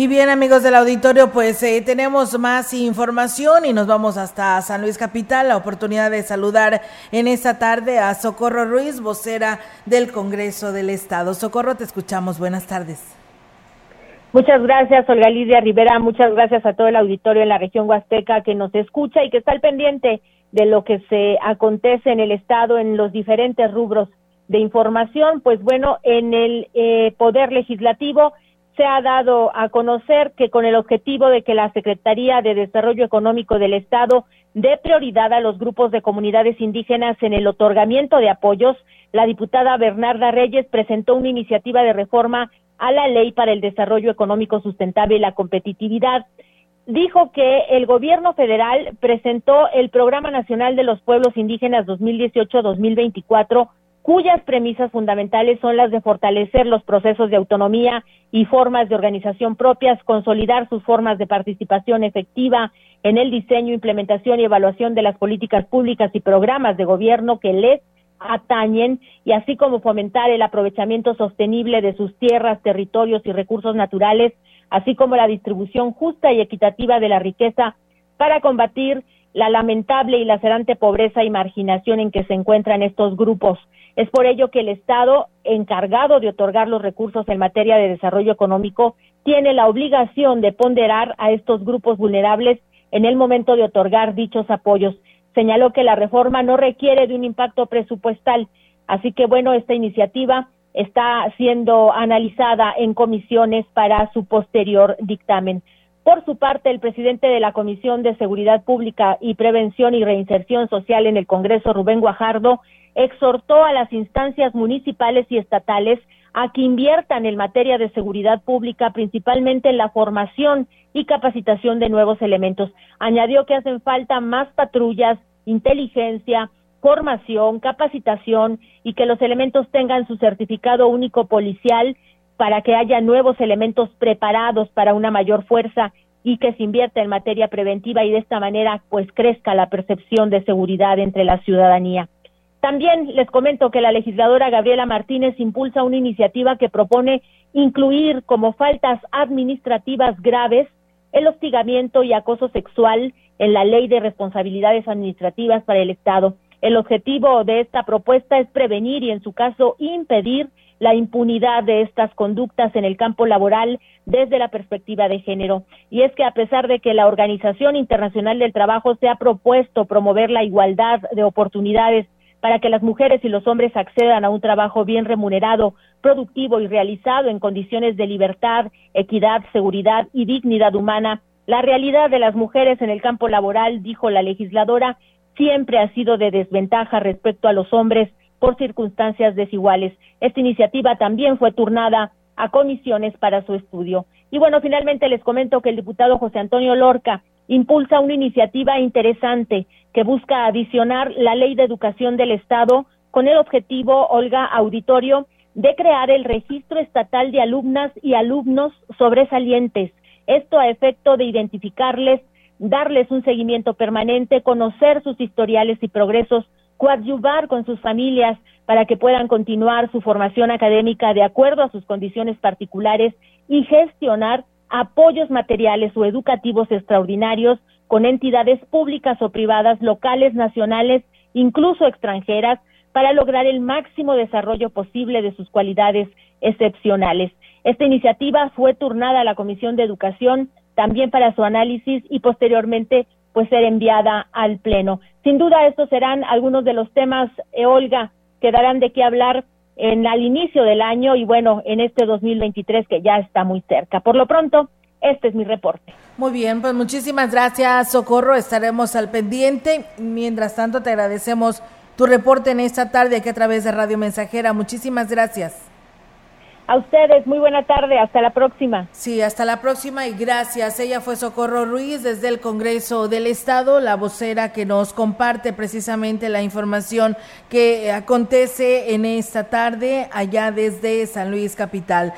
Y bien, amigos del auditorio, pues eh, tenemos más información y nos vamos hasta San Luis Capital. La oportunidad de saludar en esta tarde a Socorro Ruiz, vocera del Congreso del Estado. Socorro, te escuchamos. Buenas tardes. Muchas gracias, Olga Lidia Rivera. Muchas gracias a todo el auditorio en la región Huasteca que nos escucha y que está al pendiente de lo que se acontece en el Estado en los diferentes rubros de información. Pues bueno, en el eh, Poder Legislativo se ha dado a conocer que con el objetivo de que la Secretaría de Desarrollo Económico del Estado dé prioridad a los grupos de comunidades indígenas en el otorgamiento de apoyos, la diputada Bernarda Reyes presentó una iniciativa de reforma a la Ley para el Desarrollo Económico Sustentable y la Competitividad. Dijo que el gobierno federal presentó el Programa Nacional de los Pueblos Indígenas 2018-2024 cuyas premisas fundamentales son las de fortalecer los procesos de autonomía y formas de organización propias, consolidar sus formas de participación efectiva en el diseño, implementación y evaluación de las políticas públicas y programas de gobierno que les atañen y así como fomentar el aprovechamiento sostenible de sus tierras, territorios y recursos naturales, así como la distribución justa y equitativa de la riqueza para combatir la lamentable y lacerante pobreza y marginación en que se encuentran estos grupos. Es por ello que el Estado, encargado de otorgar los recursos en materia de desarrollo económico, tiene la obligación de ponderar a estos grupos vulnerables en el momento de otorgar dichos apoyos. Señaló que la reforma no requiere de un impacto presupuestal, así que bueno, esta iniciativa está siendo analizada en comisiones para su posterior dictamen. Por su parte, el presidente de la Comisión de Seguridad Pública y Prevención y Reinserción Social en el Congreso, Rubén Guajardo, exhortó a las instancias municipales y estatales a que inviertan en materia de seguridad pública, principalmente en la formación y capacitación de nuevos elementos. Añadió que hacen falta más patrullas, inteligencia, formación, capacitación y que los elementos tengan su certificado único policial para que haya nuevos elementos preparados para una mayor fuerza y que se invierta en materia preventiva y de esta manera pues crezca la percepción de seguridad entre la ciudadanía. También les comento que la legisladora Gabriela Martínez impulsa una iniciativa que propone incluir como faltas administrativas graves el hostigamiento y acoso sexual en la Ley de Responsabilidades Administrativas para el Estado. El objetivo de esta propuesta es prevenir y, en su caso, impedir la impunidad de estas conductas en el campo laboral desde la perspectiva de género. Y es que a pesar de que la Organización Internacional del Trabajo se ha propuesto promover la igualdad de oportunidades para que las mujeres y los hombres accedan a un trabajo bien remunerado, productivo y realizado en condiciones de libertad, equidad, seguridad y dignidad humana, la realidad de las mujeres en el campo laboral, dijo la legisladora, siempre ha sido de desventaja respecto a los hombres por circunstancias desiguales. Esta iniciativa también fue turnada a comisiones para su estudio. Y bueno, finalmente les comento que el diputado José Antonio Lorca impulsa una iniciativa interesante que busca adicionar la ley de educación del Estado con el objetivo, Olga Auditorio, de crear el registro estatal de alumnas y alumnos sobresalientes. Esto a efecto de identificarles, darles un seguimiento permanente, conocer sus historiales y progresos coadyuvar con sus familias para que puedan continuar su formación académica de acuerdo a sus condiciones particulares y gestionar apoyos materiales o educativos extraordinarios con entidades públicas o privadas, locales, nacionales, incluso extranjeras, para lograr el máximo desarrollo posible de sus cualidades excepcionales. Esta iniciativa fue turnada a la Comisión de Educación también para su análisis y posteriormente pues ser enviada al Pleno. Sin duda estos serán algunos de los temas, eh, Olga, que darán de qué hablar en al inicio del año y bueno, en este 2023 que ya está muy cerca. Por lo pronto, este es mi reporte. Muy bien, pues muchísimas gracias, Socorro. Estaremos al pendiente. Mientras tanto, te agradecemos tu reporte en esta tarde aquí a través de Radio Mensajera. Muchísimas gracias. A ustedes, muy buena tarde, hasta la próxima. Sí, hasta la próxima y gracias. Ella fue Socorro Ruiz desde el Congreso del Estado, la vocera que nos comparte precisamente la información que acontece en esta tarde allá desde San Luis Capital.